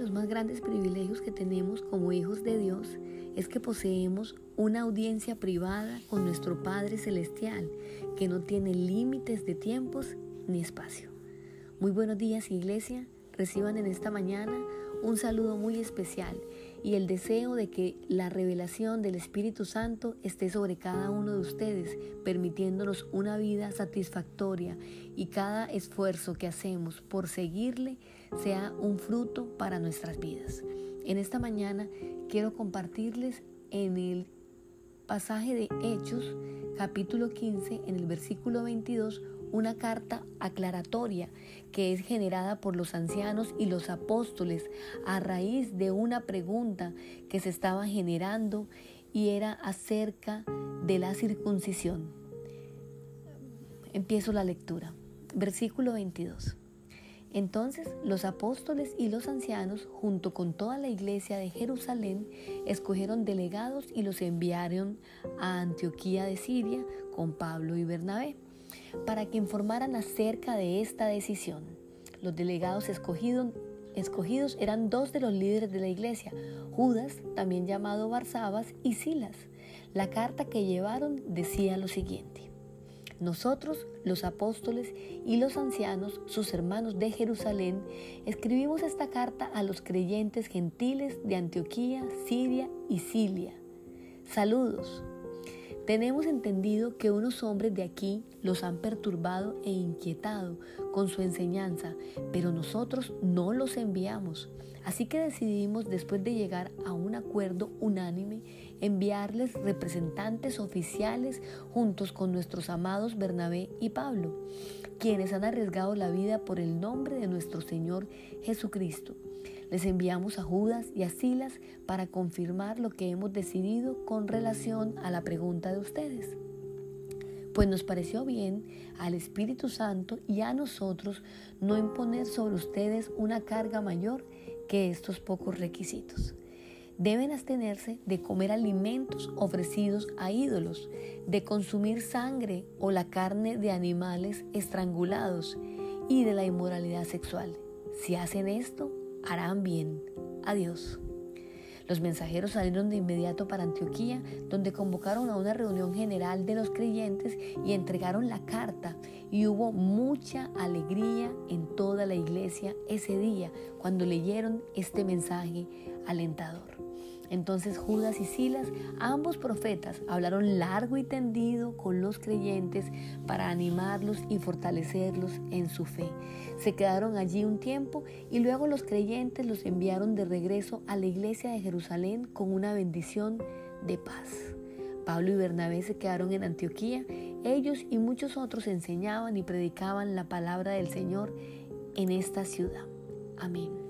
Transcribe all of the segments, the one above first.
los más grandes privilegios que tenemos como hijos de Dios es que poseemos una audiencia privada con nuestro Padre Celestial que no tiene límites de tiempos ni espacio. Muy buenos días Iglesia, reciban en esta mañana un saludo muy especial y el deseo de que la revelación del Espíritu Santo esté sobre cada uno de ustedes, permitiéndonos una vida satisfactoria y cada esfuerzo que hacemos por seguirle sea un fruto para nuestras vidas. En esta mañana quiero compartirles en el pasaje de Hechos, capítulo 15, en el versículo 22, una carta aclaratoria que es generada por los ancianos y los apóstoles a raíz de una pregunta que se estaba generando y era acerca de la circuncisión. Empiezo la lectura. Versículo 22. Entonces los apóstoles y los ancianos, junto con toda la iglesia de Jerusalén, escogieron delegados y los enviaron a Antioquía de Siria con Pablo y Bernabé para que informaran acerca de esta decisión. Los delegados escogidos, eran dos de los líderes de la iglesia, Judas, también llamado Barsabas, y Silas. La carta que llevaron decía lo siguiente. Nosotros, los apóstoles y los ancianos, sus hermanos de Jerusalén, escribimos esta carta a los creyentes gentiles de Antioquía, Siria y Silia. Saludos. Tenemos entendido que unos hombres de aquí los han perturbado e inquietado con su enseñanza, pero nosotros no los enviamos. Así que decidimos, después de llegar a un acuerdo unánime, enviarles representantes oficiales juntos con nuestros amados Bernabé y Pablo, quienes han arriesgado la vida por el nombre de nuestro Señor Jesucristo. Les enviamos a Judas y a Silas para confirmar lo que hemos decidido con relación a la pregunta de ustedes. Pues nos pareció bien al Espíritu Santo y a nosotros no imponer sobre ustedes una carga mayor que estos pocos requisitos. Deben abstenerse de comer alimentos ofrecidos a ídolos, de consumir sangre o la carne de animales estrangulados y de la inmoralidad sexual. Si hacen esto, harán bien. Adiós. Los mensajeros salieron de inmediato para Antioquía, donde convocaron a una reunión general de los creyentes y entregaron la carta. Y hubo mucha alegría en toda la iglesia ese día cuando leyeron este mensaje alentador. Entonces Judas y Silas, ambos profetas, hablaron largo y tendido con los creyentes para animarlos y fortalecerlos en su fe. Se quedaron allí un tiempo y luego los creyentes los enviaron de regreso a la iglesia de Jerusalén con una bendición de paz. Pablo y Bernabé se quedaron en Antioquía. Ellos y muchos otros enseñaban y predicaban la palabra del Señor en esta ciudad. Amén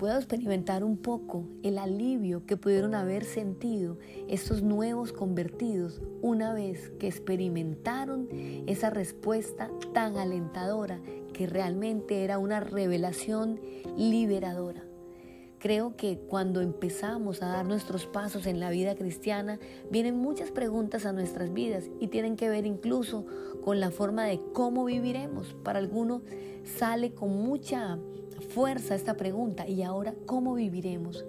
puedo experimentar un poco el alivio que pudieron haber sentido estos nuevos convertidos una vez que experimentaron esa respuesta tan alentadora que realmente era una revelación liberadora. Creo que cuando empezamos a dar nuestros pasos en la vida cristiana, vienen muchas preguntas a nuestras vidas y tienen que ver incluso con la forma de cómo viviremos. Para algunos sale con mucha fuerza esta pregunta. ¿Y ahora cómo viviremos?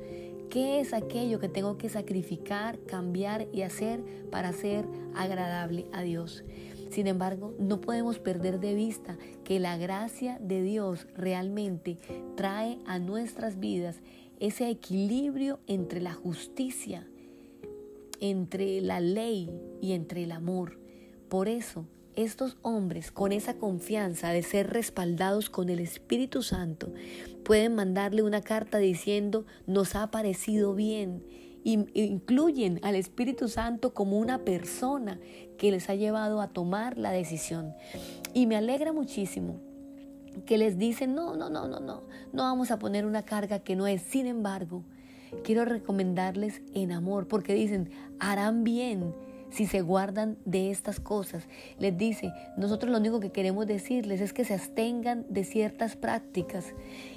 ¿Qué es aquello que tengo que sacrificar, cambiar y hacer para ser agradable a Dios? Sin embargo, no podemos perder de vista que la gracia de Dios realmente trae a nuestras vidas ese equilibrio entre la justicia, entre la ley y entre el amor. Por eso estos hombres, con esa confianza de ser respaldados con el Espíritu Santo, pueden mandarle una carta diciendo, nos ha parecido bien. Y incluyen al Espíritu Santo como una persona que les ha llevado a tomar la decisión. Y me alegra muchísimo que les dicen, no, no, no, no, no, no vamos a poner una carga que no es. Sin embargo, quiero recomendarles en amor, porque dicen, harán bien si se guardan de estas cosas. Les dice, nosotros lo único que queremos decirles es que se abstengan de ciertas prácticas.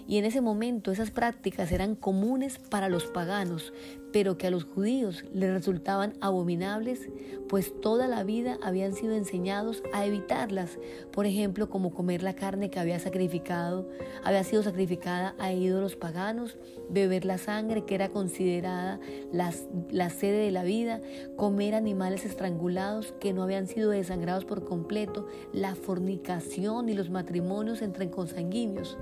Y en ese momento esas prácticas eran comunes para los paganos, pero que a los judíos les resultaban abominables, pues toda la vida habían sido enseñados a evitarlas, por ejemplo, como comer la carne que había sacrificado, había sido sacrificada a ídolos paganos, beber la sangre que era considerada la, la sede de la vida, comer animales estrangulados que no habían sido desangrados por completo, la fornicación y los matrimonios entre consanguíneos.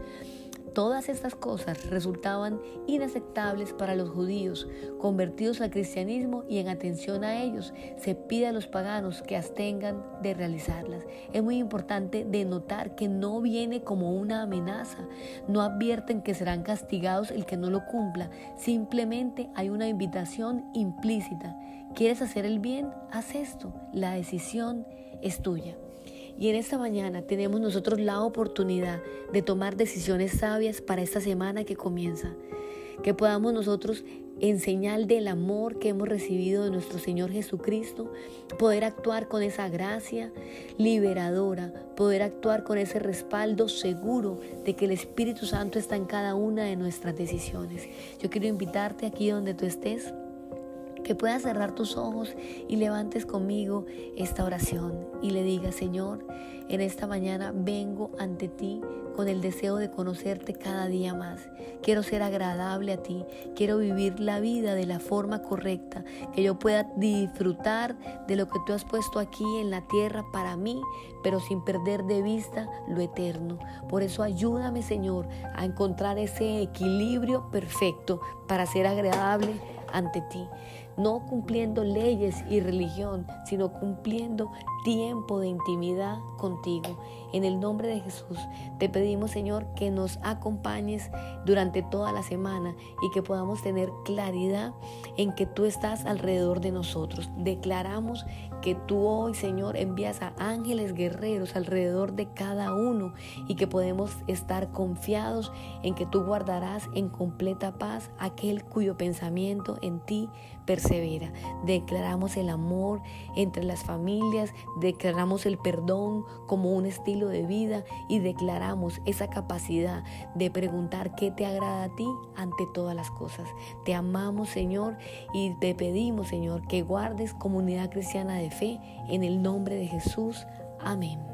Todas estas cosas resultaban inaceptables para los judíos, convertidos al cristianismo y en atención a ellos se pide a los paganos que abstengan de realizarlas. Es muy importante denotar que no viene como una amenaza, no advierten que serán castigados el que no lo cumpla, simplemente hay una invitación implícita. ¿Quieres hacer el bien? Haz esto, la decisión es tuya. Y en esta mañana tenemos nosotros la oportunidad de tomar decisiones sabias para esta semana que comienza. Que podamos nosotros, en señal del amor que hemos recibido de nuestro Señor Jesucristo, poder actuar con esa gracia liberadora, poder actuar con ese respaldo seguro de que el Espíritu Santo está en cada una de nuestras decisiones. Yo quiero invitarte aquí donde tú estés que puedas cerrar tus ojos y levantes conmigo esta oración y le digas, Señor, en esta mañana vengo ante ti con el deseo de conocerte cada día más. Quiero ser agradable a ti, quiero vivir la vida de la forma correcta, que yo pueda disfrutar de lo que tú has puesto aquí en la tierra para mí, pero sin perder de vista lo eterno. Por eso ayúdame, Señor, a encontrar ese equilibrio perfecto para ser agradable ante ti no cumpliendo leyes y religión, sino cumpliendo tiempo de intimidad contigo. En el nombre de Jesús te pedimos, Señor, que nos acompañes durante toda la semana y que podamos tener claridad en que tú estás alrededor de nosotros. Declaramos que tú hoy, Señor, envías a ángeles guerreros alrededor de cada uno y que podemos estar confiados en que tú guardarás en completa paz aquel cuyo pensamiento en ti persevera. Declaramos el amor entre las familias, declaramos el perdón como un estilo de vida y declaramos esa capacidad de preguntar qué te agrada a ti ante todas las cosas. Te amamos, Señor, y te pedimos, Señor, que guardes comunidad cristiana de fe en el nombre de Jesús. Amén.